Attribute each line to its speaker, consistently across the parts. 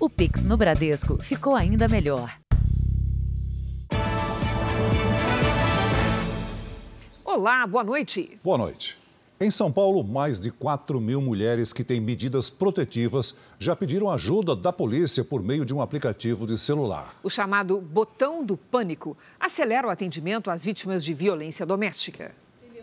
Speaker 1: O Pix no Bradesco ficou ainda melhor.
Speaker 2: Olá, boa noite.
Speaker 3: Boa noite. Em São Paulo, mais de 4 mil mulheres que têm medidas protetivas já pediram ajuda da polícia por meio de um aplicativo de celular.
Speaker 2: O chamado Botão do Pânico acelera o atendimento às vítimas de violência doméstica.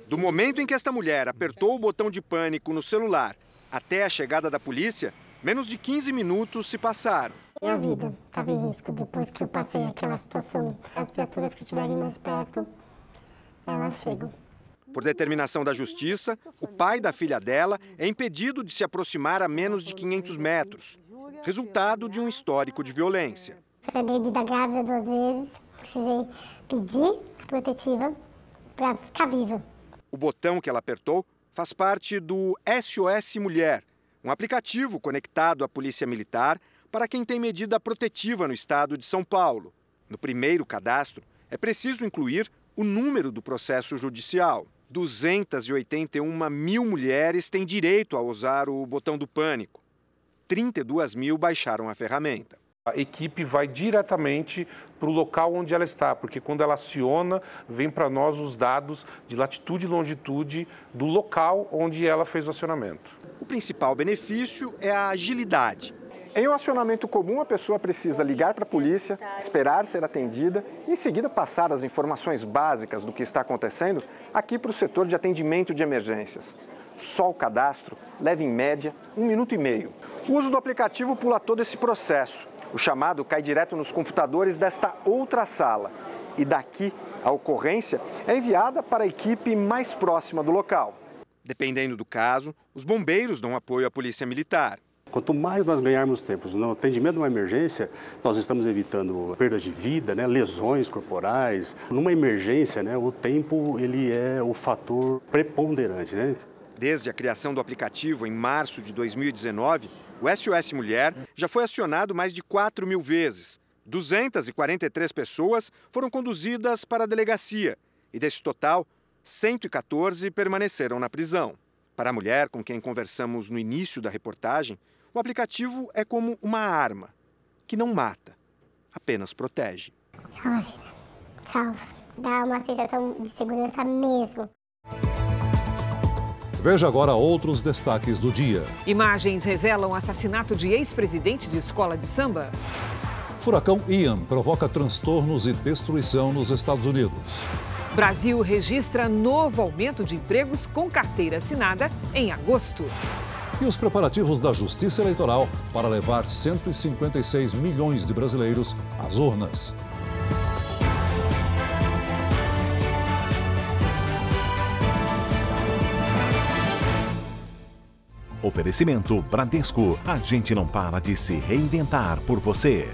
Speaker 4: Do momento em que esta mulher apertou o botão de pânico no celular até a chegada da polícia, menos de 15 minutos se passaram.
Speaker 5: Minha vida estava em risco depois que eu passei aquela situação. As viaturas que estiverem mais perto, elas chegam.
Speaker 4: Por determinação da justiça, o pai da filha dela é impedido de se aproximar a menos de 500 metros, resultado de um histórico de violência.
Speaker 5: Fui agredida grávida duas vezes, precisei pedir protetiva para ficar viva.
Speaker 4: O botão que ela apertou faz parte do SOS Mulher, um aplicativo conectado à Polícia Militar para quem tem medida protetiva no estado de São Paulo. No primeiro cadastro, é preciso incluir o número do processo judicial. 281 mil mulheres têm direito a usar o botão do pânico. 32 mil baixaram a ferramenta.
Speaker 6: A equipe vai diretamente para o local onde ela está, porque quando ela aciona, vem para nós os dados de latitude e longitude do local onde ela fez o acionamento.
Speaker 4: O principal benefício é a agilidade.
Speaker 7: Em um acionamento comum, a pessoa precisa ligar para a polícia, esperar ser atendida e, em seguida, passar as informações básicas do que está acontecendo aqui para o setor de atendimento de emergências. Só o cadastro leva, em média, um minuto e meio. O uso do aplicativo pula todo esse processo. O chamado cai direto nos computadores desta outra sala. E daqui, a ocorrência é enviada para a equipe mais próxima do local.
Speaker 4: Dependendo do caso, os bombeiros dão apoio à Polícia Militar.
Speaker 8: Quanto mais nós ganharmos tempo no atendimento de uma emergência, nós estamos evitando perdas de vida, né, lesões corporais. Numa emergência, né, o tempo ele é o fator preponderante. Né?
Speaker 4: Desde a criação do aplicativo em março de 2019, o SOS Mulher já foi acionado mais de 4 mil vezes. 243 pessoas foram conduzidas para a delegacia e, desse total, 114 permaneceram na prisão. Para a mulher com quem conversamos no início da reportagem, o aplicativo é como uma arma que não mata, apenas protege.
Speaker 5: Vida. Salva. Dá uma sensação de segurança mesmo.
Speaker 3: Veja agora outros destaques do dia.
Speaker 2: Imagens revelam assassinato de ex-presidente de escola de samba.
Speaker 3: Furacão Ian provoca transtornos e destruição nos Estados Unidos.
Speaker 2: Brasil registra novo aumento de empregos com carteira assinada em agosto
Speaker 3: e os preparativos da Justiça Eleitoral para levar 156 milhões de brasileiros às urnas.
Speaker 9: Oferecimento Bradesco. A gente não para de se reinventar por você.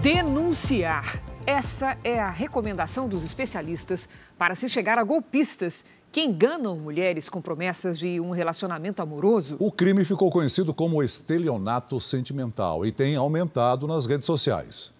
Speaker 2: Denunciar essa é a recomendação dos especialistas para se chegar a golpistas que enganam mulheres com promessas de um relacionamento amoroso.
Speaker 3: O crime ficou conhecido como estelionato sentimental e tem aumentado nas redes sociais.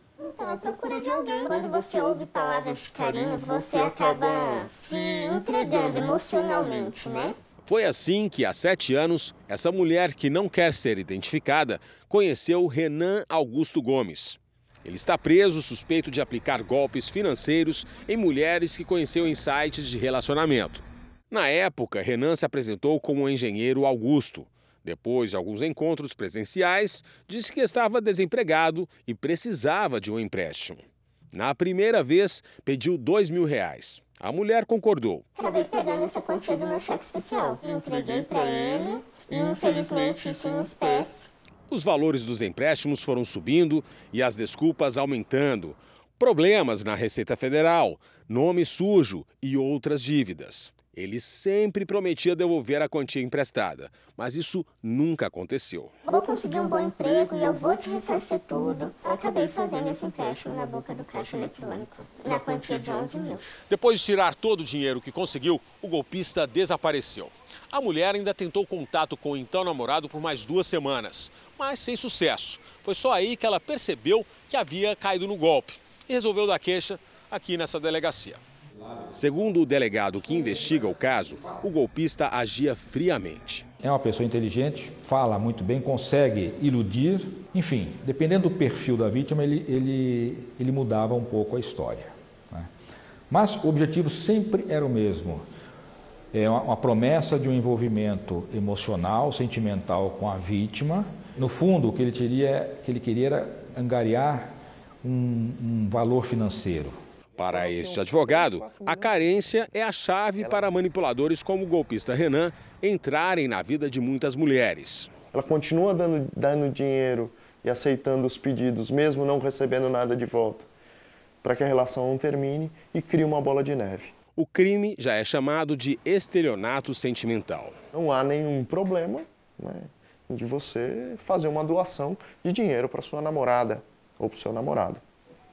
Speaker 10: A procura de alguém. Quando você ouve palavras de carinho, você acaba se entregando emocionalmente, né?
Speaker 11: Foi assim que, há sete anos, essa mulher que não quer ser identificada conheceu Renan Augusto Gomes. Ele está preso suspeito de aplicar golpes financeiros em mulheres que conheceu em sites de relacionamento. Na época, Renan se apresentou como o engenheiro Augusto. Depois de alguns encontros presenciais, disse que estava desempregado e precisava de um empréstimo. Na primeira vez, pediu dois mil reais. A mulher concordou.
Speaker 10: Acabei pegando essa quantia do meu cheque especial. Entreguei para ele e, infelizmente, isso em espécie
Speaker 11: os valores dos empréstimos foram subindo e as desculpas aumentando. Problemas na Receita Federal, nome sujo e outras dívidas. Ele sempre prometia devolver a quantia emprestada, mas isso nunca aconteceu.
Speaker 10: Vou conseguir um bom emprego e eu vou te ressarcir tudo. Eu acabei fazendo esse empréstimo na boca do caixa eletrônico, na quantia de 11 mil.
Speaker 11: Depois de tirar todo o dinheiro que conseguiu, o golpista desapareceu. A mulher ainda tentou contato com o então namorado por mais duas semanas, mas sem sucesso. Foi só aí que ela percebeu que havia caído no golpe e resolveu dar queixa aqui nessa delegacia. Segundo o delegado que investiga o caso, o golpista agia friamente.
Speaker 12: É uma pessoa inteligente, fala muito bem, consegue iludir, enfim, dependendo do perfil da vítima, ele, ele, ele mudava um pouco a história. Né? Mas o objetivo sempre era o mesmo: é uma, uma promessa de um envolvimento emocional, sentimental com a vítima. No fundo, o que ele, teria, que ele queria era angariar um, um valor financeiro.
Speaker 11: Para este advogado, a carência é a chave para manipuladores como o golpista Renan entrarem na vida de muitas mulheres.
Speaker 13: Ela continua dando, dando dinheiro e aceitando os pedidos, mesmo não recebendo nada de volta, para que a relação não termine e crie uma bola de neve.
Speaker 11: O crime já é chamado de estelionato sentimental.
Speaker 13: Não há nenhum problema né, de você fazer uma doação de dinheiro para sua namorada ou para o seu namorado.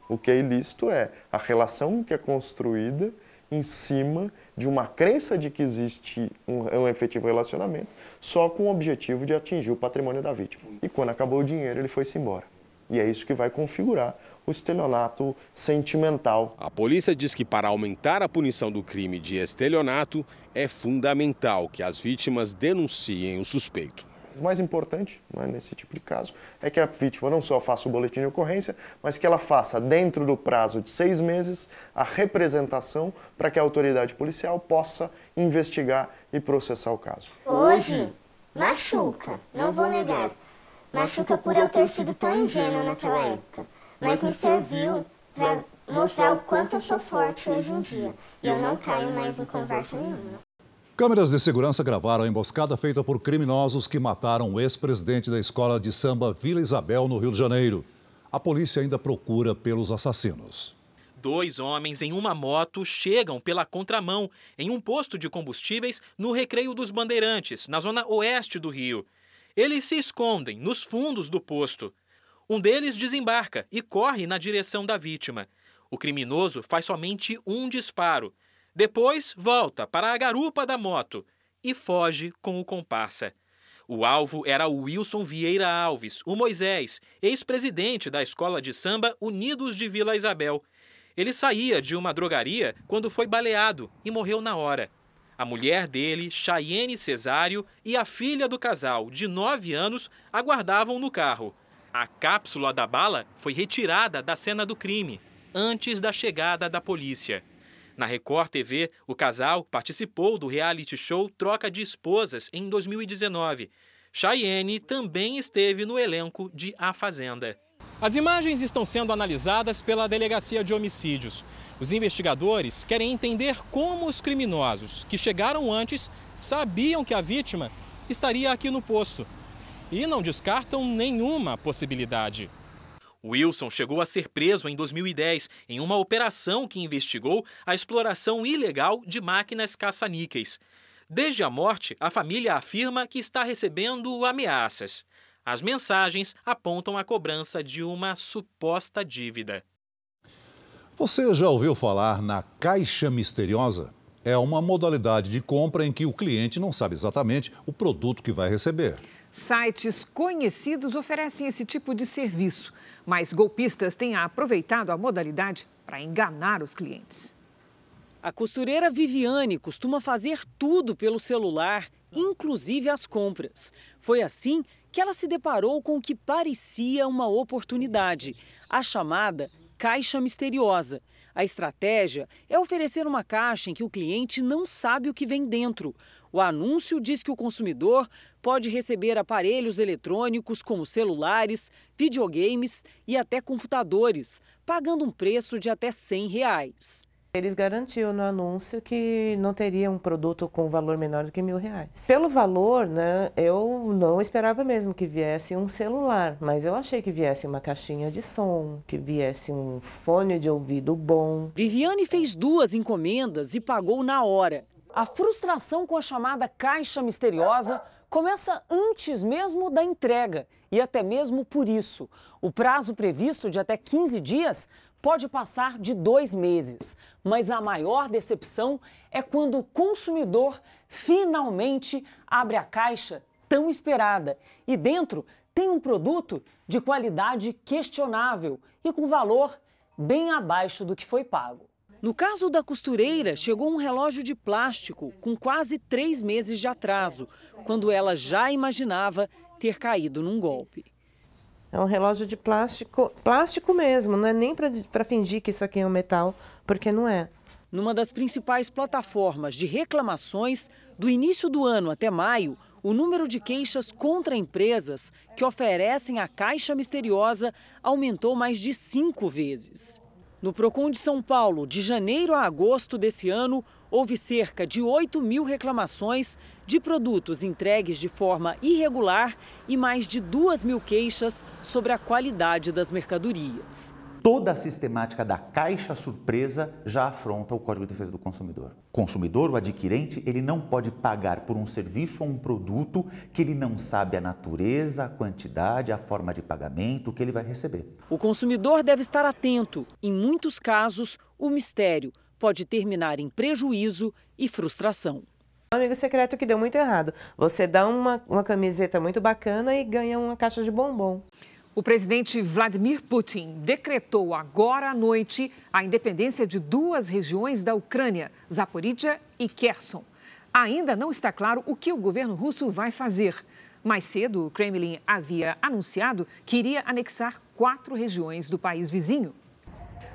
Speaker 13: O que é ilícito é a relação que é construída em cima de uma crença de que existe um, um, efetivo relacionamento, só com o objetivo de atingir o patrimônio da vítima. E quando acabou o dinheiro, ele foi-se embora. E é isso que vai configurar o estelionato sentimental.
Speaker 11: A polícia diz que para aumentar a punição do crime de estelionato, é fundamental que as vítimas denunciem o suspeito.
Speaker 13: O mais importante né, nesse tipo de caso é que a vítima não só faça o boletim de ocorrência, mas que ela faça, dentro do prazo de seis meses, a representação para que a autoridade policial possa investigar e processar o caso.
Speaker 10: Hoje, machuca, não vou negar. Machuca por eu ter sido tão ingênua naquela época, mas me serviu para mostrar o quanto eu sou forte hoje em dia. E eu não caio mais em conversa nenhuma.
Speaker 3: Câmeras de segurança gravaram a emboscada feita por criminosos que mataram o ex-presidente da escola de samba Vila Isabel, no Rio de Janeiro. A polícia ainda procura pelos assassinos.
Speaker 14: Dois homens em uma moto chegam pela contramão em um posto de combustíveis no Recreio dos Bandeirantes, na zona oeste do Rio. Eles se escondem nos fundos do posto. Um deles desembarca e corre na direção da vítima. O criminoso faz somente um disparo depois volta para a garupa da moto e foge com o comparsa. O alvo era o Wilson Vieira Alves, o Moisés, ex-presidente da escola de samba Unidos de Vila Isabel. Ele saía de uma drogaria quando foi baleado e morreu na hora. A mulher dele, Chayenne Cesário, e a filha do casal, de 9 anos, aguardavam no carro. A cápsula da bala foi retirada da cena do crime, antes da chegada da polícia. Na Record TV, o casal participou do reality show Troca de Esposas em 2019. Cheyenne também esteve no elenco de A Fazenda. As imagens estão sendo analisadas pela Delegacia de Homicídios. Os investigadores querem entender como os criminosos, que chegaram antes, sabiam que a vítima estaria aqui no posto. E não descartam nenhuma possibilidade. Wilson chegou a ser preso em 2010 em uma operação que investigou a exploração ilegal de máquinas caça-níqueis. Desde a morte, a família afirma que está recebendo ameaças. As mensagens apontam a cobrança de uma suposta dívida.
Speaker 3: Você já ouviu falar na caixa misteriosa? É uma modalidade de compra em que o cliente não sabe exatamente o produto que vai receber.
Speaker 2: Sites conhecidos oferecem esse tipo de serviço, mas golpistas têm aproveitado a modalidade para enganar os clientes.
Speaker 15: A costureira Viviane costuma fazer tudo pelo celular, inclusive as compras. Foi assim que ela se deparou com o que parecia uma oportunidade, a chamada caixa misteriosa. A estratégia é oferecer uma caixa em que o cliente não sabe o que vem dentro. O anúncio diz que o consumidor pode receber aparelhos eletrônicos como celulares, videogames e até computadores, pagando um preço de até 100 reais.
Speaker 16: Eles garantiam no anúncio que não teria um produto com valor menor do que mil reais. Pelo valor, né, eu não esperava mesmo que viesse um celular, mas eu achei que viesse uma caixinha de som, que viesse um fone de ouvido bom.
Speaker 15: Viviane fez duas encomendas e pagou na hora. A frustração com a chamada caixa misteriosa começa antes mesmo da entrega e até mesmo por isso. O prazo previsto de até 15 dias pode passar de dois meses, mas a maior decepção é quando o consumidor finalmente abre a caixa tão esperada e dentro tem um produto de qualidade questionável e com valor bem abaixo do que foi pago. No caso da costureira, chegou um relógio de plástico com quase três meses de atraso, quando ela já imaginava ter caído num golpe.
Speaker 16: É um relógio de plástico, plástico mesmo, não é nem para fingir que isso aqui é um metal, porque não é.
Speaker 15: Numa das principais plataformas de reclamações, do início do ano até maio, o número de queixas contra empresas que oferecem a caixa misteriosa aumentou mais de cinco vezes. No Procon de São Paulo, de janeiro a agosto desse ano, houve cerca de 8 mil reclamações de produtos entregues de forma irregular e mais de 2 mil queixas sobre a qualidade das mercadorias.
Speaker 17: Toda a sistemática da caixa surpresa já afronta o Código de Defesa do Consumidor. O consumidor, o adquirente, ele não pode pagar por um serviço ou um produto que ele não sabe a natureza, a quantidade, a forma de pagamento que ele vai receber.
Speaker 15: O consumidor deve estar atento. Em muitos casos, o mistério pode terminar em prejuízo e frustração.
Speaker 16: Amigo secreto que deu muito errado. Você dá uma, uma camiseta muito bacana e ganha uma caixa de bombom.
Speaker 2: O presidente Vladimir Putin decretou agora à noite a independência de duas regiões da Ucrânia, Zaporizhia e Kherson. Ainda não está claro o que o governo russo vai fazer. Mais cedo, o Kremlin havia anunciado que iria anexar quatro regiões do país vizinho.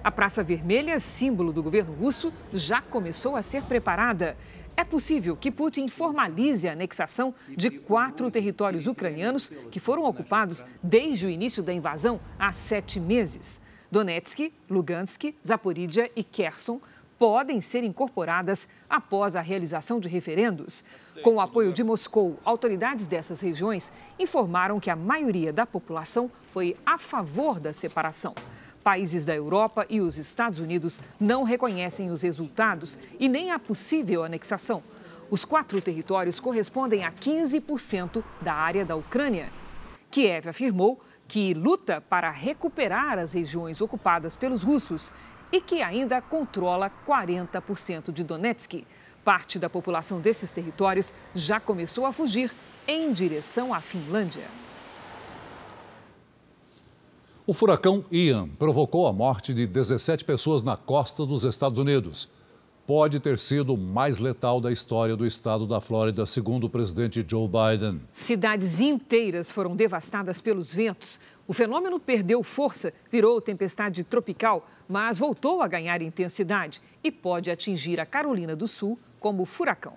Speaker 2: A Praça Vermelha, símbolo do governo russo, já começou a ser preparada. É possível que Putin formalize a anexação de quatro territórios ucranianos que foram ocupados desde o início da invasão há sete meses. Donetsk, Lugansk, Zaporizhia e Kherson podem ser incorporadas após a realização de referendos. Com o apoio de Moscou, autoridades dessas regiões informaram que a maioria da população foi a favor da separação. Países da Europa e os Estados Unidos não reconhecem os resultados e nem a possível anexação. Os quatro territórios correspondem a 15% da área da Ucrânia. Kiev afirmou que luta para recuperar as regiões ocupadas pelos russos e que ainda controla 40% de Donetsk. Parte da população desses territórios já começou a fugir em direção à Finlândia.
Speaker 3: O furacão Ian provocou a morte de 17 pessoas na costa dos Estados Unidos. Pode ter sido o mais letal da história do estado da Flórida, segundo o presidente Joe Biden.
Speaker 2: Cidades inteiras foram devastadas pelos ventos. O fenômeno perdeu força, virou tempestade tropical, mas voltou a ganhar intensidade e pode atingir a Carolina do Sul como furacão.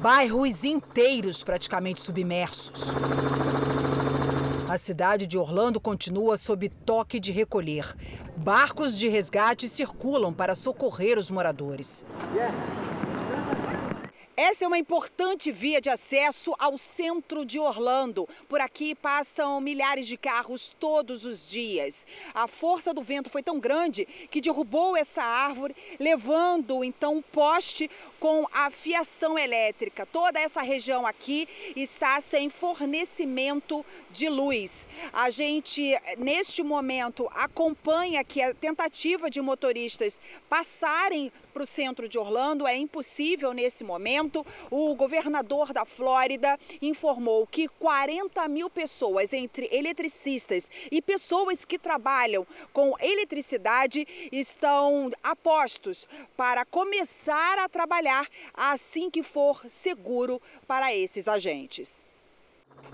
Speaker 18: Bairros inteiros praticamente submersos. A cidade de Orlando continua sob toque de recolher. Barcos de resgate circulam para socorrer os moradores. Essa é uma importante via de acesso ao centro de Orlando. Por aqui passam milhares de carros todos os dias. A força do vento foi tão grande que derrubou essa árvore, levando então um poste com a fiação elétrica. Toda essa região aqui está sem fornecimento de luz. A gente, neste momento, acompanha aqui a tentativa de motoristas passarem para o centro de Orlando. É impossível nesse momento. O governador da Flórida informou que 40 mil pessoas, entre eletricistas e pessoas que trabalham com eletricidade, estão apostos para começar a trabalhar trabalhar assim que for seguro para esses agentes.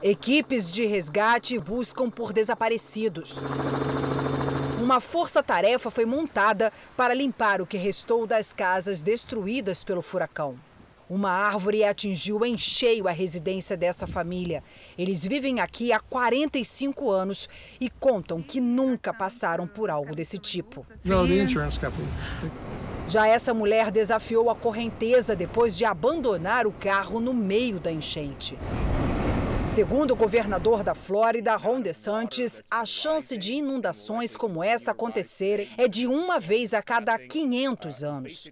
Speaker 18: Equipes de resgate buscam por desaparecidos. Uma força-tarefa foi montada para limpar o que restou das casas destruídas pelo furacão. Uma árvore atingiu em cheio a residência dessa família. Eles vivem aqui há 45 anos e contam que nunca passaram por algo desse tipo. No, the insurance company. Já essa mulher desafiou a correnteza depois de abandonar o carro no meio da enchente. Segundo o governador da Flórida, Ron DeSantis, a chance de inundações como essa acontecerem é de uma vez a cada 500 anos.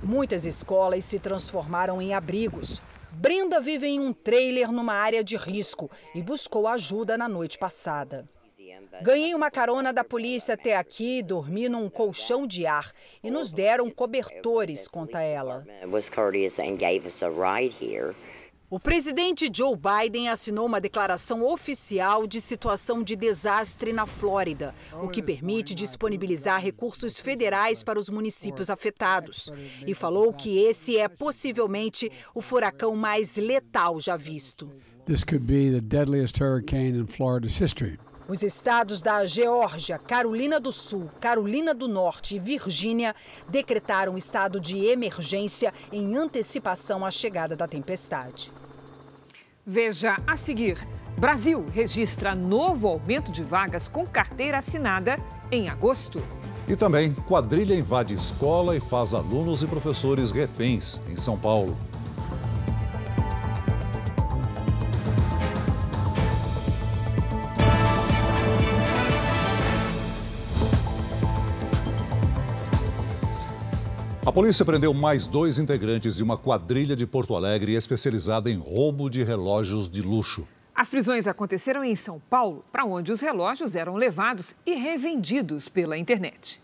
Speaker 18: Muitas escolas se transformaram em abrigos. Brenda vive em um trailer numa área de risco e buscou ajuda na noite passada. Ganhei uma carona da polícia até aqui, dormi num colchão de ar e nos deram cobertores, conta ela. O presidente Joe Biden assinou uma declaração oficial de situação de desastre na Flórida, o que permite disponibilizar recursos federais para os municípios afetados. E falou que esse é possivelmente o furacão mais letal já visto.
Speaker 19: This could be the deadliest hurricane in Florida's history.
Speaker 18: Os estados da Geórgia, Carolina do Sul, Carolina do Norte e Virgínia decretaram estado de emergência em antecipação à chegada da tempestade.
Speaker 2: Veja a seguir: Brasil registra novo aumento de vagas com carteira assinada em agosto.
Speaker 3: E também, quadrilha invade escola e faz alunos e professores reféns em São Paulo. A polícia prendeu mais dois integrantes de uma quadrilha de Porto Alegre especializada em roubo de relógios de luxo.
Speaker 2: As prisões aconteceram em São Paulo, para onde os relógios eram levados e revendidos pela internet.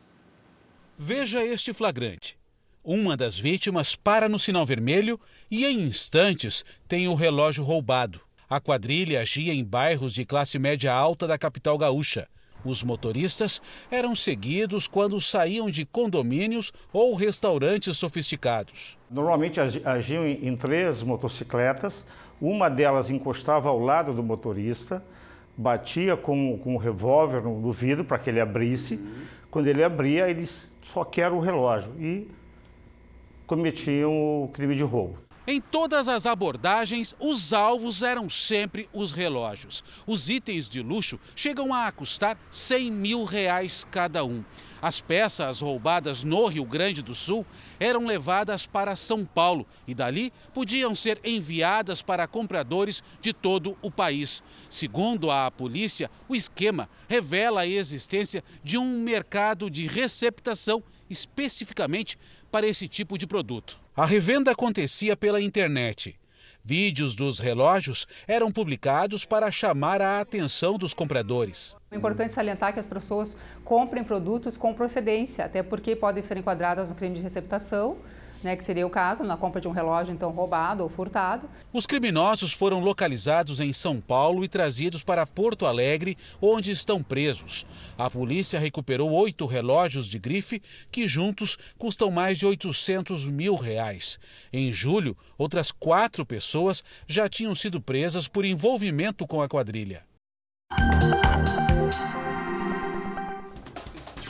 Speaker 20: Veja este flagrante. Uma das vítimas para no sinal vermelho e, em instantes, tem o relógio roubado. A quadrilha agia em bairros de classe média alta da capital gaúcha. Os motoristas eram seguidos quando saíam de condomínios ou restaurantes sofisticados.
Speaker 21: Normalmente agiam em três motocicletas, uma delas encostava ao lado do motorista, batia com, com um revólver no vidro para que ele abrisse. Quando ele abria, eles só querem o relógio e cometiam o crime de roubo.
Speaker 20: Em todas as abordagens, os alvos eram sempre os relógios. Os itens de luxo chegam a custar 100 mil reais cada um. As peças roubadas no Rio Grande do Sul eram levadas para São Paulo e dali podiam ser enviadas para compradores de todo o país. Segundo a polícia, o esquema revela a existência de um mercado de receptação especificamente para esse tipo de produto. A revenda acontecia pela internet. Vídeos dos relógios eram publicados para chamar a atenção dos compradores.
Speaker 22: É importante salientar que as pessoas comprem produtos com procedência, até porque podem ser enquadradas no crime de receptação né, que seria o caso na compra de um relógio então roubado ou furtado.
Speaker 20: Os criminosos foram localizados em São Paulo e trazidos para Porto Alegre, onde estão presos. A polícia recuperou oito relógios de grife que juntos custam mais de 800 mil reais. Em julho, outras quatro pessoas já tinham sido presas por envolvimento com a quadrilha.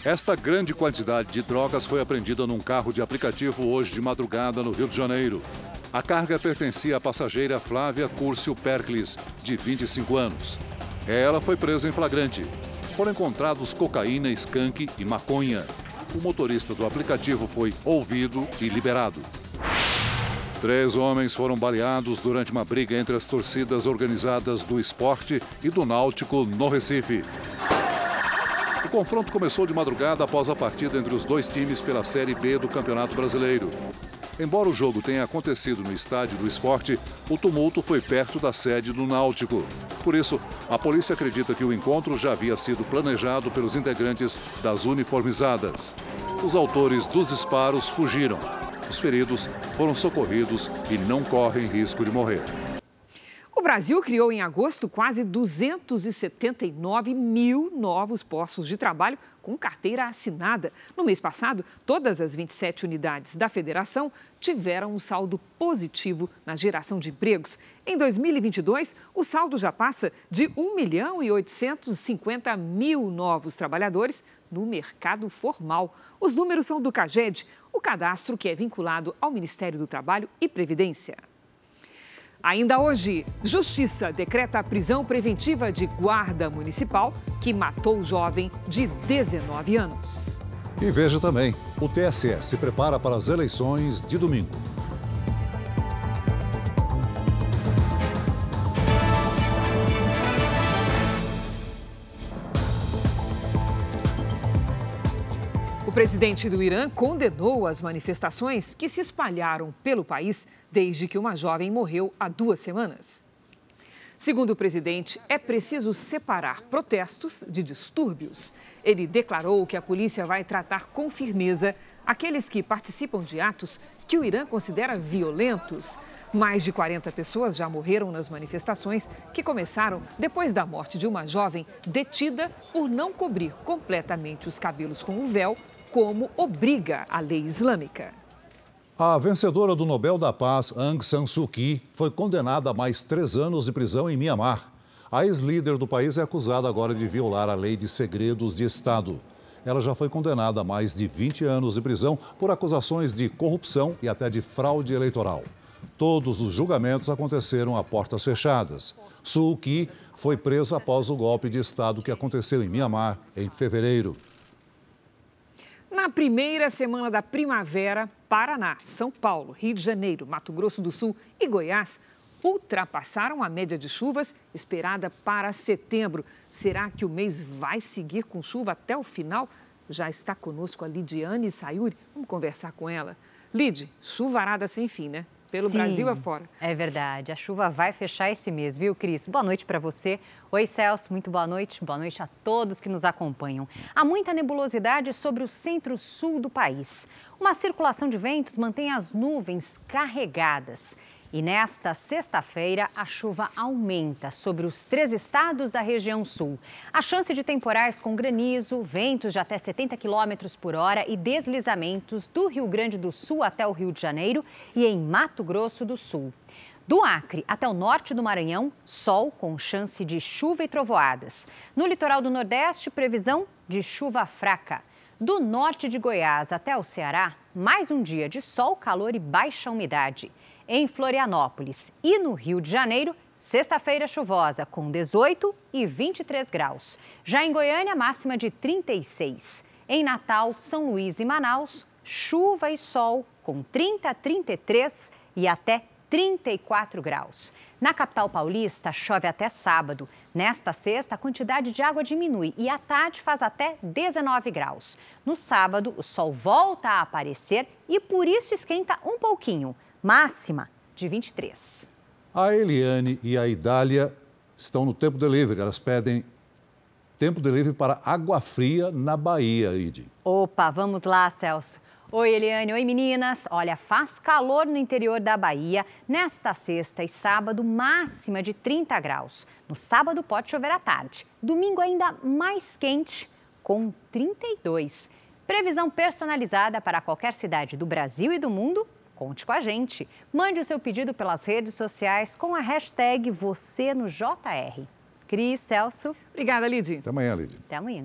Speaker 3: Esta grande quantidade de drogas foi apreendida num carro de aplicativo hoje de madrugada no Rio de Janeiro. A carga pertencia à passageira Flávia Curcio Percles, de 25 anos. Ela foi presa em flagrante. Foram encontrados cocaína, skunk e maconha. O motorista do aplicativo foi ouvido e liberado. Três homens foram baleados durante uma briga entre as torcidas organizadas do esporte e do Náutico no Recife. O confronto começou de madrugada após a partida entre os dois times pela Série B do Campeonato Brasileiro. Embora o jogo tenha acontecido no estádio do esporte, o tumulto foi perto da sede do Náutico. Por isso, a polícia acredita que o encontro já havia sido planejado pelos integrantes das uniformizadas. Os autores dos disparos fugiram. Os feridos foram socorridos e não correm risco de morrer.
Speaker 2: O Brasil criou em agosto quase 279 mil novos postos de trabalho com carteira assinada. No mês passado, todas as 27 unidades da federação tiveram um saldo positivo na geração de empregos. Em 2022, o saldo já passa de 1 milhão e 850 mil novos trabalhadores no mercado formal. Os números são do CAGED, o cadastro que é vinculado ao Ministério do Trabalho e Previdência. Ainda hoje, Justiça decreta a prisão preventiva de guarda municipal que matou o jovem de 19 anos.
Speaker 3: E veja também: o TSE se prepara para as eleições de domingo.
Speaker 2: O presidente do Irã condenou as manifestações que se espalharam pelo país desde que uma jovem morreu há duas semanas. Segundo o presidente, é preciso separar protestos de distúrbios. Ele declarou que a polícia vai tratar com firmeza aqueles que participam de atos que o Irã considera violentos. Mais de 40 pessoas já morreram nas manifestações que começaram depois da morte de uma jovem detida por não cobrir completamente os cabelos com o véu, como obriga a lei islâmica.
Speaker 3: A vencedora do Nobel da Paz, Aung San Suu Kyi, foi condenada a mais três anos de prisão em Mianmar. A ex-líder do país é acusada agora de violar a lei de segredos de Estado. Ela já foi condenada a mais de 20 anos de prisão por acusações de corrupção e até de fraude eleitoral. Todos os julgamentos aconteceram a portas fechadas. Suu Kyi foi presa após o golpe de Estado que aconteceu em Mianmar em fevereiro.
Speaker 2: Na primeira semana da primavera, Paraná, São Paulo, Rio de Janeiro, Mato Grosso do Sul e Goiás ultrapassaram a média de chuvas esperada para setembro. Será que o mês vai seguir com chuva até o final? Já está conosco a Lidiane Sayuri. Vamos conversar com ela. Lid, chuvarada sem fim, né? Pelo Sim, Brasil afora.
Speaker 23: É verdade. A chuva vai fechar esse mês, viu, Cris? Boa noite para você. Oi, Celso. Muito boa noite. Boa noite a todos que nos acompanham. Há muita nebulosidade sobre o centro-sul do país. Uma circulação de ventos mantém as nuvens carregadas. E nesta sexta-feira, a chuva aumenta sobre os três estados da região sul. A chance de temporais com granizo, ventos de até 70 km por hora e deslizamentos do Rio Grande do Sul até o Rio de Janeiro e em Mato Grosso do Sul. Do Acre até o norte do Maranhão, sol com chance de chuva e trovoadas. No litoral do Nordeste, previsão de chuva fraca. Do norte de Goiás até o Ceará, mais um dia de sol, calor e baixa umidade em Florianópolis. E no Rio de Janeiro, sexta-feira chuvosa, com 18 e 23 graus. Já em Goiânia, máxima de 36. Em Natal, São Luís e Manaus, chuva e sol, com 30, 33 e até 34 graus. Na capital paulista, chove até sábado. Nesta sexta, a quantidade de água diminui e à tarde faz até 19 graus. No sábado, o sol volta a aparecer e por isso esquenta um pouquinho máxima de 23.
Speaker 3: A Eliane e a Idália estão no tempo delivery. Elas pedem tempo delivery para água fria na Bahia, Idi.
Speaker 23: Opa, vamos lá, Celso. Oi, Eliane. Oi, meninas. Olha, faz calor no interior da Bahia nesta sexta e sábado, máxima de 30 graus. No sábado pode chover à tarde. Domingo ainda mais quente, com 32. Previsão personalizada para qualquer cidade do Brasil e do mundo Conte com a gente. Mande o seu pedido pelas redes sociais com a hashtag você no JR. Cris, Celso.
Speaker 2: Obrigada, Lidy.
Speaker 3: Até amanhã, Lidy.
Speaker 23: Até amanhã.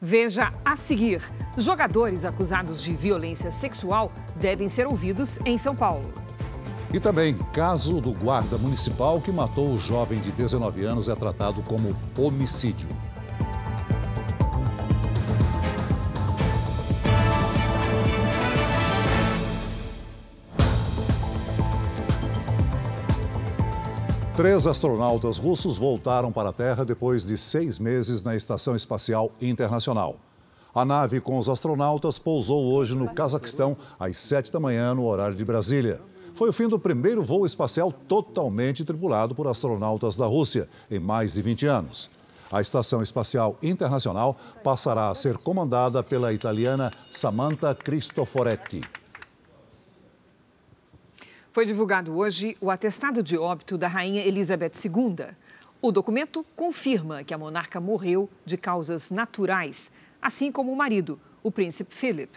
Speaker 2: Veja a seguir: jogadores acusados de violência sexual devem ser ouvidos em São Paulo.
Speaker 3: E também, caso do guarda municipal que matou o jovem de 19 anos é tratado como homicídio. Três astronautas russos voltaram para a Terra depois de seis meses na Estação Espacial Internacional. A nave com os astronautas pousou hoje no Cazaquistão às sete da manhã, no horário de Brasília. Foi o fim do primeiro voo espacial totalmente tripulado por astronautas da Rússia em mais de 20 anos. A Estação Espacial Internacional passará a ser comandada pela italiana Samantha Cristoforetti.
Speaker 2: Foi divulgado hoje o atestado de óbito da rainha Elizabeth II. O documento confirma que a monarca morreu de causas naturais, assim como o marido, o príncipe Philip.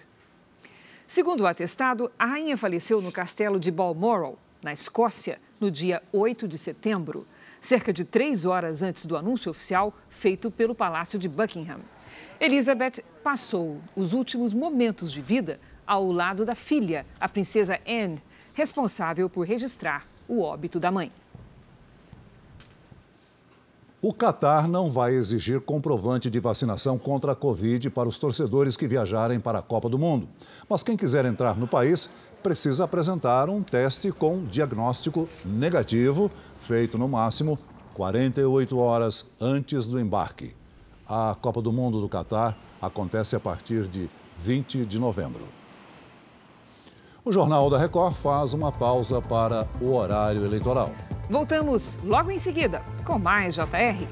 Speaker 2: Segundo o atestado, a rainha faleceu no castelo de Balmoral, na Escócia, no dia 8 de setembro, cerca de três horas antes do anúncio oficial feito pelo Palácio de Buckingham. Elizabeth passou os últimos momentos de vida ao lado da filha, a princesa Anne, responsável por registrar o óbito da mãe.
Speaker 3: O Catar não vai exigir comprovante de vacinação contra a Covid para os torcedores que viajarem para a Copa do Mundo. Mas quem quiser entrar no país precisa apresentar um teste com diagnóstico negativo, feito no máximo 48 horas antes do embarque. A Copa do Mundo do Catar acontece a partir de 20 de novembro. O Jornal da Record faz uma pausa para o horário eleitoral.
Speaker 2: Voltamos logo em seguida com mais JR.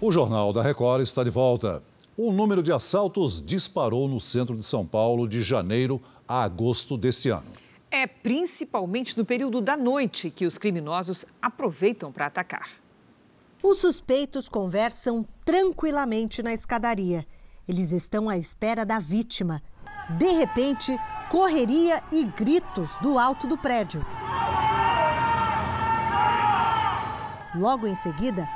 Speaker 3: O Jornal da Record está de volta. O número de assaltos disparou no centro de São Paulo de janeiro a agosto desse ano.
Speaker 2: É principalmente no período da noite que os criminosos aproveitam para atacar.
Speaker 24: Os suspeitos conversam tranquilamente na escadaria. Eles estão à espera da vítima. De repente, correria e gritos do alto do prédio. Logo em seguida,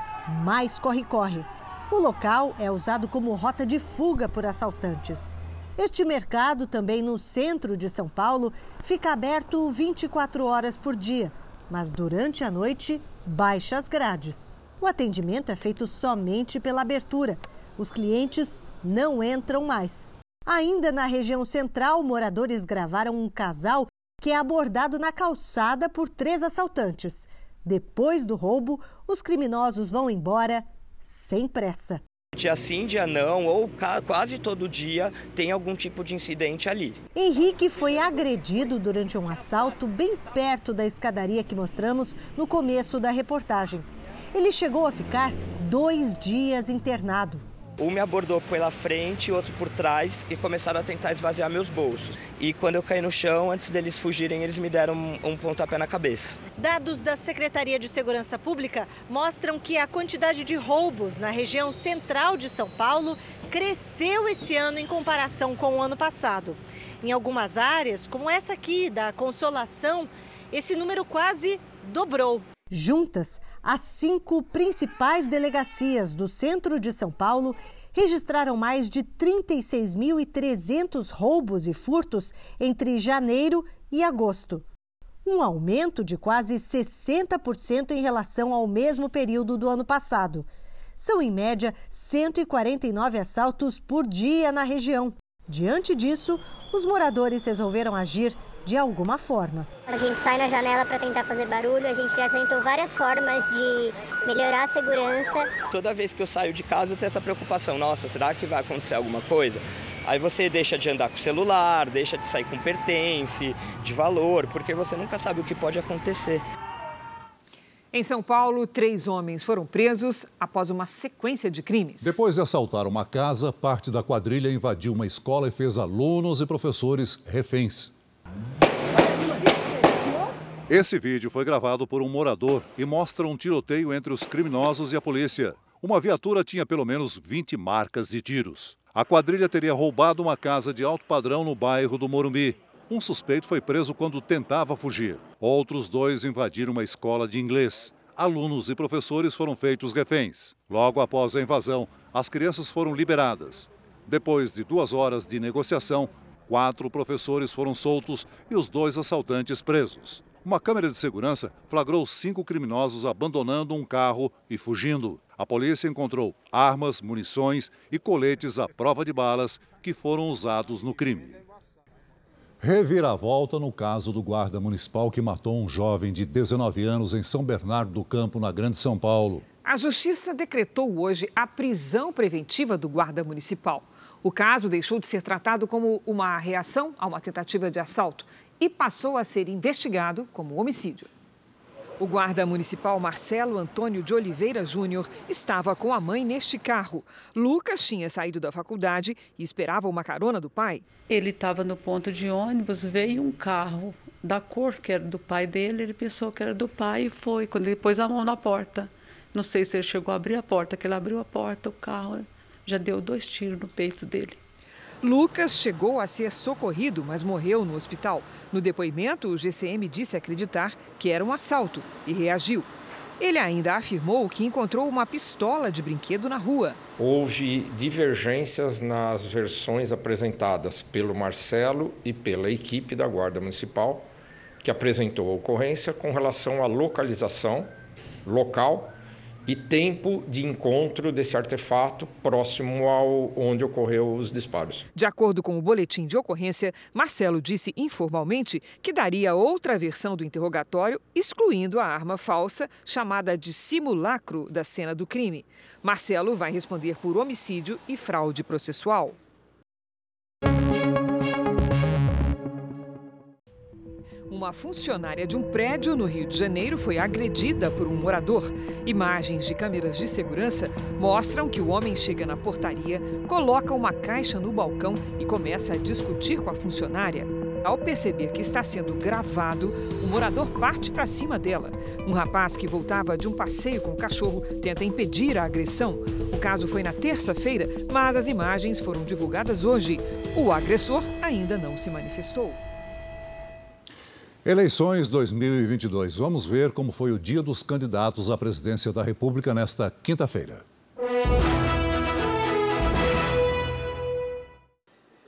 Speaker 24: mais corre-corre. O local é usado como rota de fuga por assaltantes. Este mercado, também no centro de São Paulo, fica aberto 24 horas por dia, mas durante a noite baixa as grades. O atendimento é feito somente pela abertura. Os clientes não entram mais. Ainda na região central, moradores gravaram um casal que é abordado na calçada por três assaltantes. Depois do roubo, os criminosos vão embora sem pressa.
Speaker 25: Dia sim, dia não, ou quase todo dia tem algum tipo de incidente ali.
Speaker 24: Henrique foi agredido durante um assalto bem perto da escadaria que mostramos no começo da reportagem. Ele chegou a ficar dois dias internado.
Speaker 25: Um me abordou pela frente, outro por trás e começaram a tentar esvaziar meus bolsos. E quando eu caí no chão, antes deles fugirem, eles me deram um, pontapé na cabeça.
Speaker 24: Dados da Secretaria de Segurança Pública mostram que a quantidade de roubos na região central de São Paulo cresceu esse ano em comparação com o ano passado. Em algumas áreas, como essa aqui da Consolação, esse número quase dobrou. Juntas, as cinco principais delegacias do centro de São Paulo registraram mais de 36.300 roubos e furtos entre janeiro e agosto. Um aumento de quase 60% em relação ao mesmo período do ano passado. São, em média, 149 assaltos por dia na região. Diante disso, os moradores resolveram agir de alguma forma.
Speaker 10: A gente sai na janela para tentar fazer barulho, a gente já tentou várias formas de melhorar a segurança.
Speaker 25: Toda vez que eu saio de casa eu tenho essa preocupação, nossa, será que vai acontecer alguma coisa? Aí você deixa de andar com o celular, deixa de sair com pertence, de valor, porque você nunca sabe o que pode acontecer.
Speaker 2: Em São Paulo, três homens foram presos após uma sequência de crimes.
Speaker 3: Depois de assaltar uma casa, parte da quadrilha invadiu uma escola e fez alunos e professores reféns. Esse vídeo foi gravado por um morador e mostra um tiroteio entre os criminosos e a polícia. Uma viatura tinha pelo menos 20 marcas de tiros. A quadrilha teria roubado uma casa de alto padrão no bairro do Morumbi. Um suspeito foi preso quando tentava fugir. Outros dois invadiram uma escola de inglês. Alunos e professores foram feitos reféns. Logo após a invasão, as crianças foram liberadas. Depois de duas horas de negociação, Quatro professores foram soltos e os dois assaltantes presos. Uma câmera de segurança flagrou cinco criminosos abandonando um carro e fugindo. A polícia encontrou armas, munições e coletes à prova de balas que foram usados no crime. Reviravolta no caso do guarda municipal que matou um jovem de 19 anos em São Bernardo do Campo, na Grande São Paulo.
Speaker 2: A justiça decretou hoje a prisão preventiva do guarda municipal. O caso deixou de ser tratado como uma reação a uma tentativa de assalto e passou a ser investigado como homicídio. O guarda municipal Marcelo Antônio de Oliveira Júnior estava com a mãe neste carro. Lucas tinha saído da faculdade e esperava uma carona do pai.
Speaker 26: Ele estava no ponto de ônibus, veio um carro da cor que era do pai dele, ele pensou que era do pai e foi. Quando ele pôs a mão na porta, não sei se ele chegou a abrir a porta, que ele abriu a porta, o carro já deu dois tiros no peito dele.
Speaker 2: Lucas chegou a ser socorrido, mas morreu no hospital. No depoimento, o GCM disse acreditar que era um assalto e reagiu. Ele ainda afirmou que encontrou uma pistola de brinquedo na rua.
Speaker 27: Houve divergências nas versões apresentadas pelo Marcelo e pela equipe da Guarda Municipal, que apresentou a ocorrência com relação à localização local e tempo de encontro desse artefato próximo ao onde ocorreu os disparos.
Speaker 2: De acordo com o boletim de ocorrência, Marcelo disse informalmente que daria outra versão do interrogatório, excluindo a arma falsa chamada de simulacro da cena do crime. Marcelo vai responder por homicídio e fraude processual. Uma funcionária de um prédio no Rio de Janeiro foi agredida por um morador. Imagens de câmeras de segurança mostram que o homem chega na portaria, coloca uma caixa no balcão e começa a discutir com a funcionária. Ao perceber que está sendo gravado, o morador parte para cima dela. Um rapaz que voltava de um passeio com o cachorro tenta impedir a agressão. O caso foi na terça-feira, mas as imagens foram divulgadas hoje. O agressor ainda não se manifestou.
Speaker 3: Eleições 2022. Vamos ver como foi o dia dos candidatos à presidência da República nesta quinta-feira.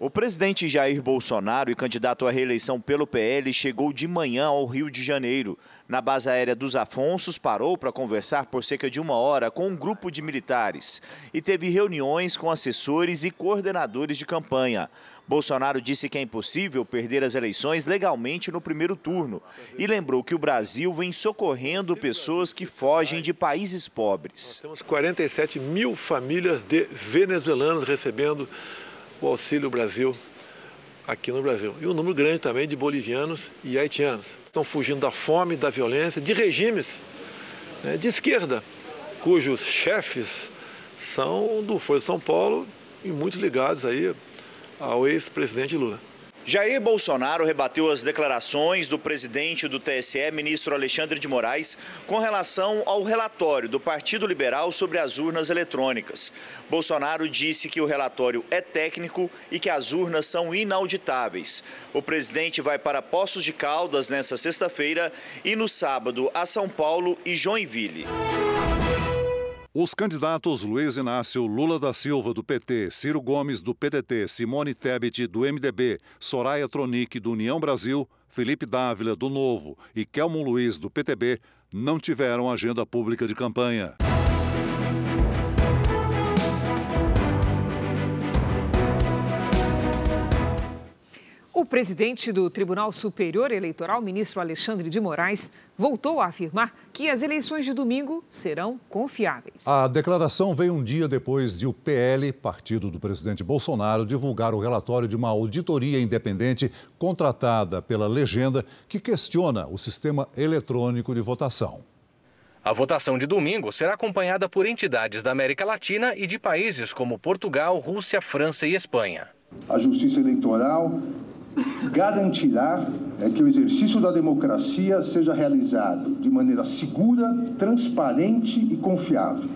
Speaker 28: O presidente Jair Bolsonaro e candidato à reeleição pelo PL chegou de manhã ao Rio de Janeiro. Na base aérea dos Afonsos, parou para conversar por cerca de uma hora com um grupo de militares e teve reuniões com assessores e coordenadores de campanha. Bolsonaro disse que é impossível perder as eleições legalmente no primeiro turno e lembrou que o Brasil vem socorrendo pessoas que fogem de países pobres.
Speaker 29: Nós temos 47 mil famílias de venezuelanos recebendo o Auxílio Brasil aqui no Brasil. E um número grande também de bolivianos e haitianos. Estão fugindo da fome, da violência, de regimes né, de esquerda, cujos chefes são do Folha de São Paulo e muitos ligados aí ao ex-presidente Lula.
Speaker 28: Jair Bolsonaro rebateu as declarações do presidente do TSE, ministro Alexandre de Moraes, com relação ao relatório do Partido Liberal sobre as urnas eletrônicas. Bolsonaro disse que o relatório é técnico e que as urnas são inauditáveis. O presidente vai para Poços de Caldas nesta sexta-feira e no sábado a São Paulo e Joinville.
Speaker 3: Os candidatos Luiz Inácio Lula da Silva, do PT, Ciro Gomes, do PDT, Simone Tebet, do MDB, Soraya Tronic, do União Brasil, Felipe Dávila, do Novo e Kelmon Luiz, do PTB, não tiveram agenda pública de campanha.
Speaker 2: O presidente do Tribunal Superior Eleitoral, ministro Alexandre de Moraes, voltou a afirmar que as eleições de domingo serão confiáveis.
Speaker 3: A declaração veio um dia depois de o PL, partido do presidente Bolsonaro, divulgar o relatório de uma auditoria independente contratada pela Legenda que questiona o sistema eletrônico de votação.
Speaker 30: A votação de domingo será acompanhada por entidades da América Latina e de países como Portugal, Rússia, França e Espanha.
Speaker 31: A Justiça Eleitoral garantirá é que o exercício da democracia seja realizado de maneira segura, transparente e confiável.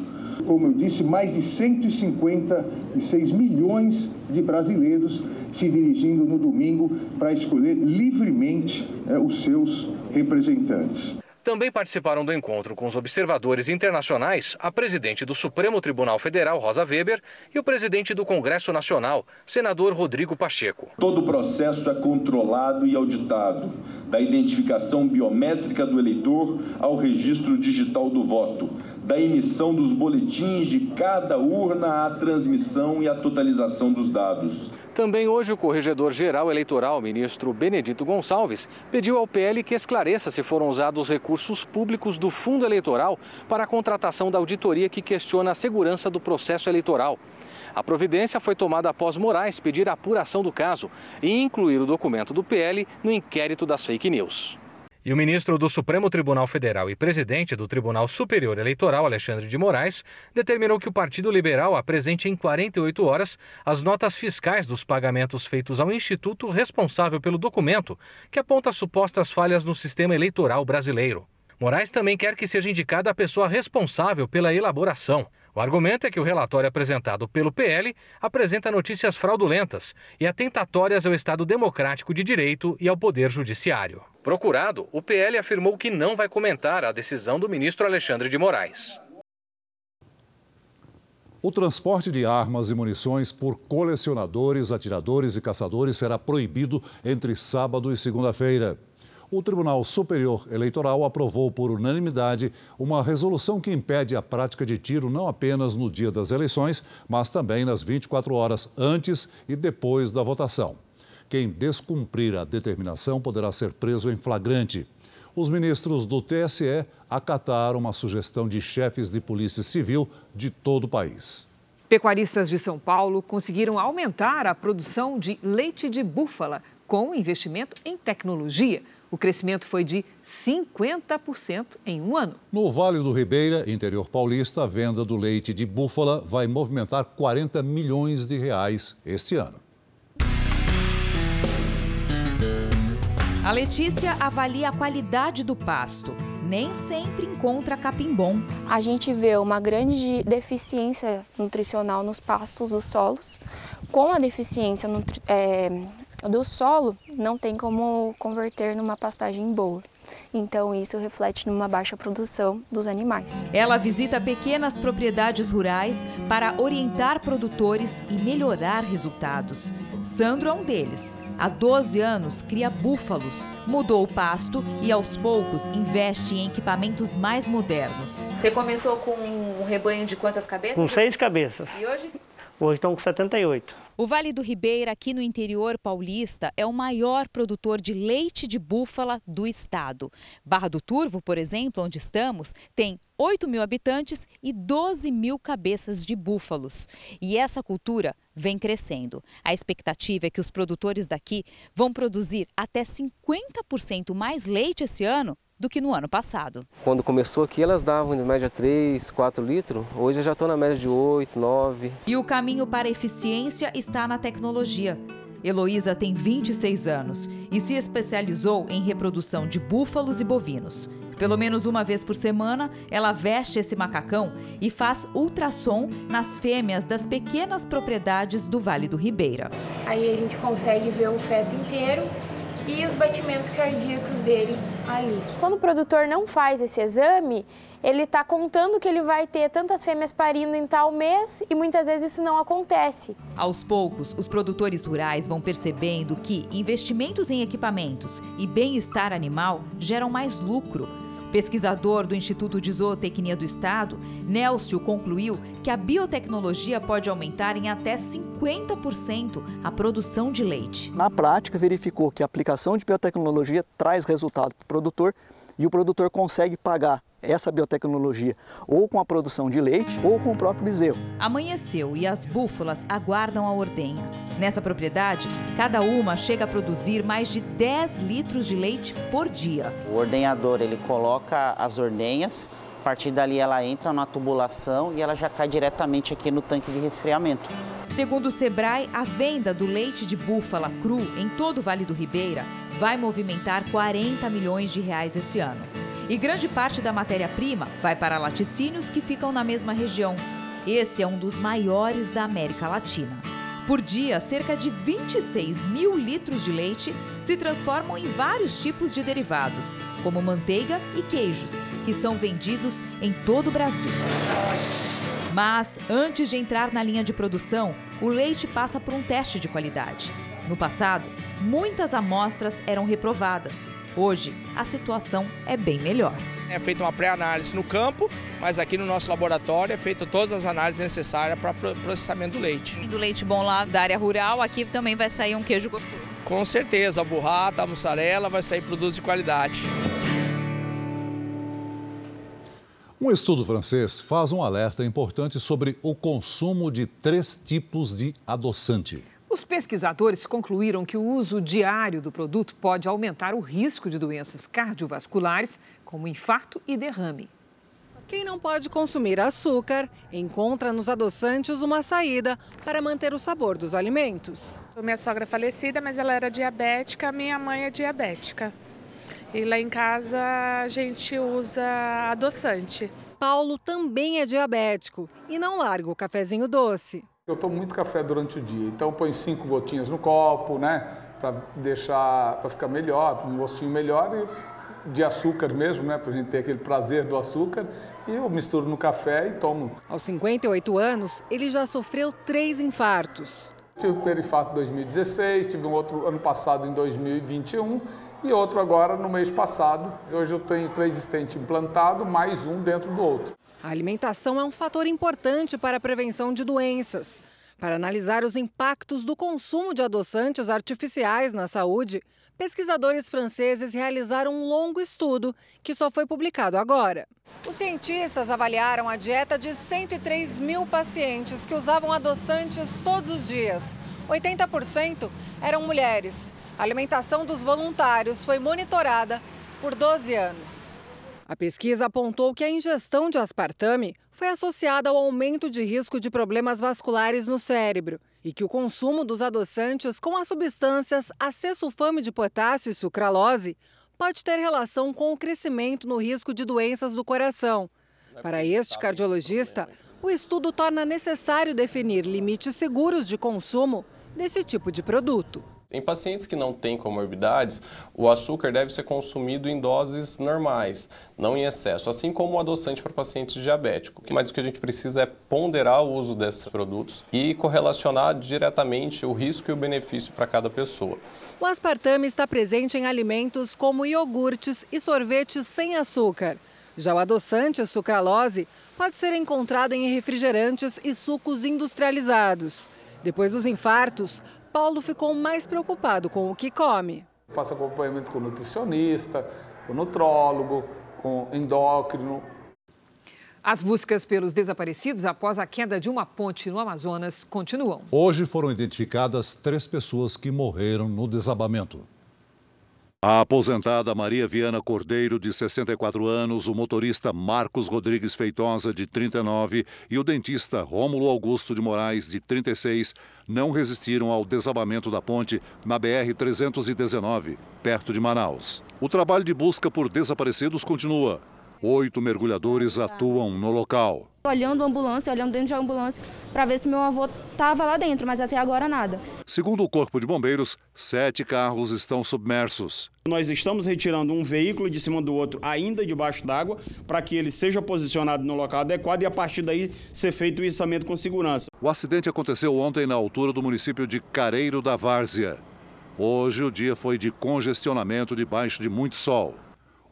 Speaker 31: Como eu disse, mais de 156 milhões de brasileiros se dirigindo no domingo para escolher livremente é, os seus representantes.
Speaker 30: Também participaram do encontro com os observadores internacionais a presidente do Supremo Tribunal Federal, Rosa Weber, e o presidente do Congresso Nacional, senador Rodrigo Pacheco.
Speaker 32: Todo o processo é controlado e auditado, da identificação biométrica do eleitor ao registro digital do voto, da emissão dos boletins de cada urna à transmissão e à totalização dos dados.
Speaker 30: Também hoje o corregedor-geral eleitoral, ministro Benedito Gonçalves, pediu ao PL que esclareça se foram usados recursos públicos do fundo eleitoral para a contratação da auditoria que questiona a segurança do processo eleitoral. A providência foi tomada após Moraes pedir a apuração do caso e incluir o documento do PL no inquérito das fake news. E o ministro do Supremo Tribunal Federal e presidente do Tribunal Superior Eleitoral, Alexandre de Moraes, determinou que o Partido Liberal apresente em 48 horas as notas fiscais dos pagamentos feitos ao instituto responsável pelo documento, que aponta supostas falhas no sistema eleitoral brasileiro. Moraes também quer que seja indicada a pessoa responsável pela elaboração. O argumento é que o relatório apresentado pelo PL apresenta notícias fraudulentas e atentatórias ao Estado Democrático de Direito e ao Poder Judiciário. Procurado, o PL afirmou que não vai comentar a decisão do ministro Alexandre de Moraes.
Speaker 3: O transporte de armas e munições por colecionadores, atiradores e caçadores será proibido entre sábado e segunda-feira o Tribunal Superior Eleitoral aprovou por unanimidade uma resolução que impede a prática de tiro não apenas no dia das eleições, mas também nas 24 horas antes e depois da votação. Quem descumprir a determinação poderá ser preso em flagrante. Os ministros do TSE acataram uma sugestão de chefes de polícia civil de todo o país.
Speaker 2: Pecuaristas de São Paulo conseguiram aumentar a produção de leite de búfala com investimento em tecnologia. O crescimento foi de 50% em um ano.
Speaker 3: No Vale do Ribeira, interior paulista, a venda do leite de búfala vai movimentar 40 milhões de reais este ano.
Speaker 33: A Letícia avalia a qualidade do pasto. Nem sempre encontra capim bom.
Speaker 34: A gente vê uma grande deficiência nutricional nos pastos dos solos. Com a deficiência é, do solo, não tem como converter numa pastagem boa. Então, isso reflete numa baixa produção dos animais.
Speaker 33: Ela visita pequenas propriedades rurais para orientar produtores e melhorar resultados. Sandro é um deles. Há 12 anos cria búfalos, mudou o pasto e aos poucos investe em equipamentos mais modernos.
Speaker 34: Você começou com um rebanho de quantas cabeças?
Speaker 35: Com seis cabeças.
Speaker 34: E hoje?
Speaker 35: Hoje estão com 78.
Speaker 33: O Vale do Ribeira, aqui no interior paulista, é o maior produtor de leite de búfala do estado. Barra do Turvo, por exemplo, onde estamos, tem 8 mil habitantes e 12 mil cabeças de búfalos. E essa cultura vem crescendo. A expectativa é que os produtores daqui vão produzir até 50% mais leite esse ano do que no ano passado.
Speaker 36: Quando começou aqui, elas davam em média 3, 4 litros. Hoje eu já estou na média de 8, 9.
Speaker 33: E o caminho para a eficiência está na tecnologia. Heloísa tem 26 anos e se especializou em reprodução de búfalos e bovinos. Pelo menos uma vez por semana, ela veste esse macacão e faz ultrassom nas fêmeas das pequenas propriedades do Vale do Ribeira.
Speaker 34: Aí a gente consegue ver o feto inteiro e os batimentos cardíacos dele ali. Quando o produtor não faz esse exame, ele está contando que ele vai ter tantas fêmeas parindo em tal mês e muitas vezes isso não acontece.
Speaker 33: Aos poucos, os produtores rurais vão percebendo que investimentos em equipamentos e bem-estar animal geram mais lucro Pesquisador do Instituto de Zootecnia do Estado, Nélcio concluiu que a biotecnologia pode aumentar em até 50% a produção de leite.
Speaker 37: Na prática, verificou que a aplicação de biotecnologia traz resultado para o produtor e o produtor consegue pagar essa biotecnologia ou com a produção de leite ou com o próprio bezerro.
Speaker 33: Amanheceu e as búfalas aguardam a ordenha. Nessa propriedade, cada uma chega a produzir mais de 10 litros de leite por dia.
Speaker 38: O ordenhador ele coloca as ordenhas, a partir dali ela entra na tubulação e ela já cai diretamente aqui no tanque de resfriamento.
Speaker 33: Segundo o Sebrae, a venda do leite de búfala cru em todo o Vale do Ribeira vai movimentar 40 milhões de reais esse ano. E grande parte da matéria-prima vai para laticínios que ficam na mesma região. Esse é um dos maiores da América Latina. Por dia, cerca de 26 mil litros de leite se transformam em vários tipos de derivados, como manteiga e queijos, que são vendidos em todo o Brasil. Mas, antes de entrar na linha de produção, o leite passa por um teste de qualidade. No passado, muitas amostras eram reprovadas Hoje, a situação é bem melhor.
Speaker 39: É feita uma pré-análise no campo, mas aqui no nosso laboratório é feita todas as análises necessárias para processamento do leite.
Speaker 33: E do leite bom lá da área rural, aqui também vai sair um queijo gostoso.
Speaker 39: Com certeza, a burrata, a mussarela, vai sair produtos de qualidade.
Speaker 3: Um estudo francês faz um alerta importante sobre o consumo de três tipos de adoçante.
Speaker 2: Os pesquisadores concluíram que o uso diário do produto pode aumentar o risco de doenças cardiovasculares, como infarto e derrame.
Speaker 40: Quem não pode consumir açúcar encontra nos adoçantes uma saída para manter o sabor dos alimentos.
Speaker 41: Minha sogra é falecida, mas ela era diabética, minha mãe é diabética. E lá em casa a gente usa adoçante.
Speaker 40: Paulo também é diabético e não larga o cafezinho doce.
Speaker 42: Eu tomo muito café durante o dia, então ponho cinco gotinhas no copo, né? Para deixar, para ficar melhor, um gostinho melhor e de açúcar mesmo, né? Para a gente ter aquele prazer do açúcar. E eu misturo no café e tomo.
Speaker 40: Aos 58 anos, ele já sofreu três infartos.
Speaker 42: Tive o perifato em 2016, tive um outro ano passado em 2021 e outro agora no mês passado. Hoje eu tenho três estentes implantados, mais um dentro do outro.
Speaker 40: A alimentação é um fator importante para a prevenção de doenças. Para analisar os impactos do consumo de adoçantes artificiais na saúde, pesquisadores franceses realizaram um longo estudo que só foi publicado agora. Os cientistas avaliaram a dieta de 103 mil pacientes que usavam adoçantes todos os dias. 80% eram mulheres. A alimentação dos voluntários foi monitorada por 12 anos. A pesquisa apontou que a ingestão de aspartame foi associada ao aumento de risco de problemas vasculares no cérebro e que o consumo dos adoçantes com as substâncias acesulfame de potássio e sucralose pode ter relação com o crescimento no risco de doenças do coração. Para este cardiologista, o estudo torna necessário definir limites seguros de consumo desse tipo de produto.
Speaker 43: Em pacientes que não têm comorbidades, o açúcar deve ser consumido em doses normais, não em excesso, assim como o adoçante para pacientes diabéticos. Mas o que a gente precisa é ponderar o uso desses produtos e correlacionar diretamente o risco e o benefício para cada pessoa.
Speaker 40: O aspartame está presente em alimentos como iogurtes e sorvetes sem açúcar. Já o adoçante, sucralose, pode ser encontrado em refrigerantes e sucos industrializados. Depois dos infartos, Paulo ficou mais preocupado com o que come.
Speaker 42: Faço acompanhamento com nutricionista, com nutrólogo, com endócrino.
Speaker 2: As buscas pelos desaparecidos após a queda de uma ponte no Amazonas continuam.
Speaker 3: Hoje foram identificadas três pessoas que morreram no desabamento. A aposentada Maria Viana Cordeiro, de 64 anos, o motorista Marcos Rodrigues Feitosa, de 39, e o dentista Rômulo Augusto de Moraes, de 36, não resistiram ao desabamento da ponte na BR-319, perto de Manaus. O trabalho de busca por desaparecidos continua. Oito mergulhadores atuam no local.
Speaker 44: Olhando a ambulância, olhando dentro de ambulância, para ver se meu avô estava lá dentro, mas até agora nada.
Speaker 3: Segundo o Corpo de Bombeiros, sete carros estão submersos.
Speaker 45: Nós estamos retirando um veículo de cima do outro, ainda debaixo d'água, para que ele seja posicionado no local adequado e a partir daí ser feito o içamento com segurança.
Speaker 3: O acidente aconteceu ontem na altura do município de Careiro da Várzea. Hoje o dia foi de congestionamento debaixo de muito sol.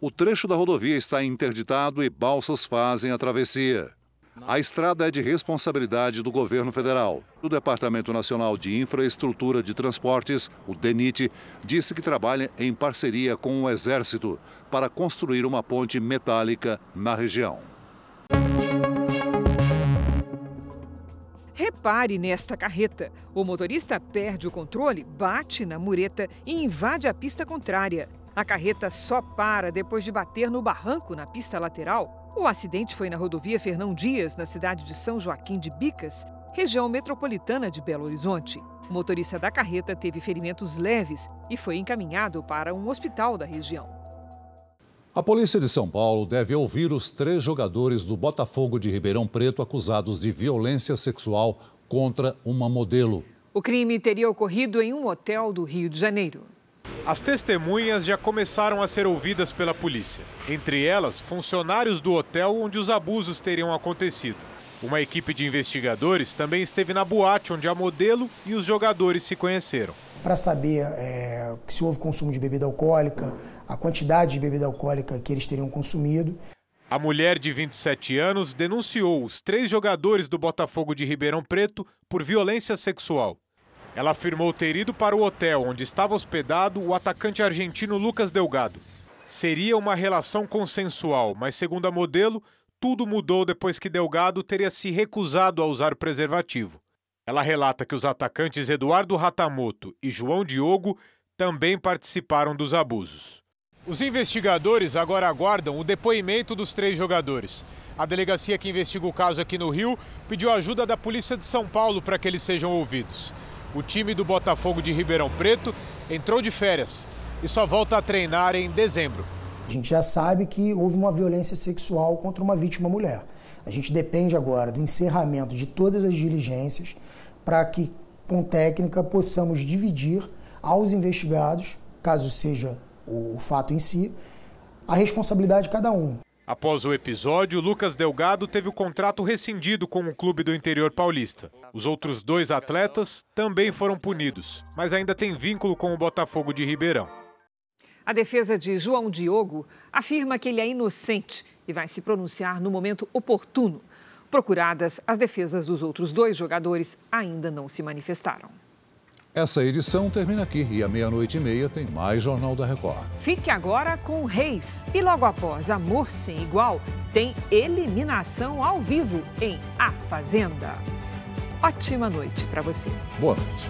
Speaker 3: O trecho da rodovia está interditado e balsas fazem a travessia. A estrada é de responsabilidade do governo federal. O Departamento Nacional de Infraestrutura de Transportes, o DENIT, disse que trabalha em parceria com o Exército para construir uma ponte metálica na região.
Speaker 2: Repare nesta carreta. O motorista perde o controle, bate na mureta e invade a pista contrária. A carreta só para depois de bater no barranco na pista lateral. O acidente foi na rodovia Fernão Dias, na cidade de São Joaquim de Bicas, região metropolitana de Belo Horizonte. O motorista da carreta teve ferimentos leves e foi encaminhado para um hospital da região.
Speaker 3: A polícia de São Paulo deve ouvir os três jogadores do Botafogo de Ribeirão Preto acusados de violência sexual contra uma modelo.
Speaker 2: O crime teria ocorrido em um hotel do Rio de Janeiro.
Speaker 46: As testemunhas já começaram a ser ouvidas pela polícia. Entre elas, funcionários do hotel onde os abusos teriam acontecido. Uma equipe de investigadores também esteve na boate onde a modelo e os jogadores se conheceram.
Speaker 47: Para saber é, se houve consumo de bebida alcoólica, a quantidade de bebida alcoólica que eles teriam consumido.
Speaker 46: A mulher de 27 anos denunciou os três jogadores do Botafogo de Ribeirão Preto por violência sexual. Ela afirmou ter ido para o hotel onde estava hospedado o atacante argentino Lucas Delgado. Seria uma relação consensual, mas segundo a modelo, tudo mudou depois que Delgado teria se recusado a usar preservativo. Ela relata que os atacantes Eduardo Ratamoto e João Diogo também participaram dos abusos. Os investigadores agora aguardam o depoimento dos três jogadores. A delegacia que investiga o caso aqui no Rio pediu ajuda da Polícia de São Paulo para que eles sejam ouvidos. O time do Botafogo de Ribeirão Preto entrou de férias e só volta a treinar em dezembro.
Speaker 47: A gente já sabe que houve uma violência sexual contra uma vítima mulher. A gente depende agora do encerramento de todas as diligências para que, com técnica, possamos dividir aos investigados, caso seja o fato em si, a responsabilidade de cada um.
Speaker 46: Após o episódio, Lucas Delgado teve o contrato rescindido com o clube do interior paulista. Os outros dois atletas também foram punidos, mas ainda têm vínculo com o Botafogo de Ribeirão.
Speaker 2: A defesa de João Diogo afirma que ele é inocente e vai se pronunciar no momento oportuno. Procuradas, as defesas dos outros dois jogadores ainda não se manifestaram.
Speaker 3: Essa edição termina aqui e à meia-noite e meia tem mais Jornal da Record.
Speaker 2: Fique agora com Reis. E logo após Amor Sem Igual, tem eliminação ao vivo em A Fazenda. Ótima noite para você.
Speaker 3: Boa noite.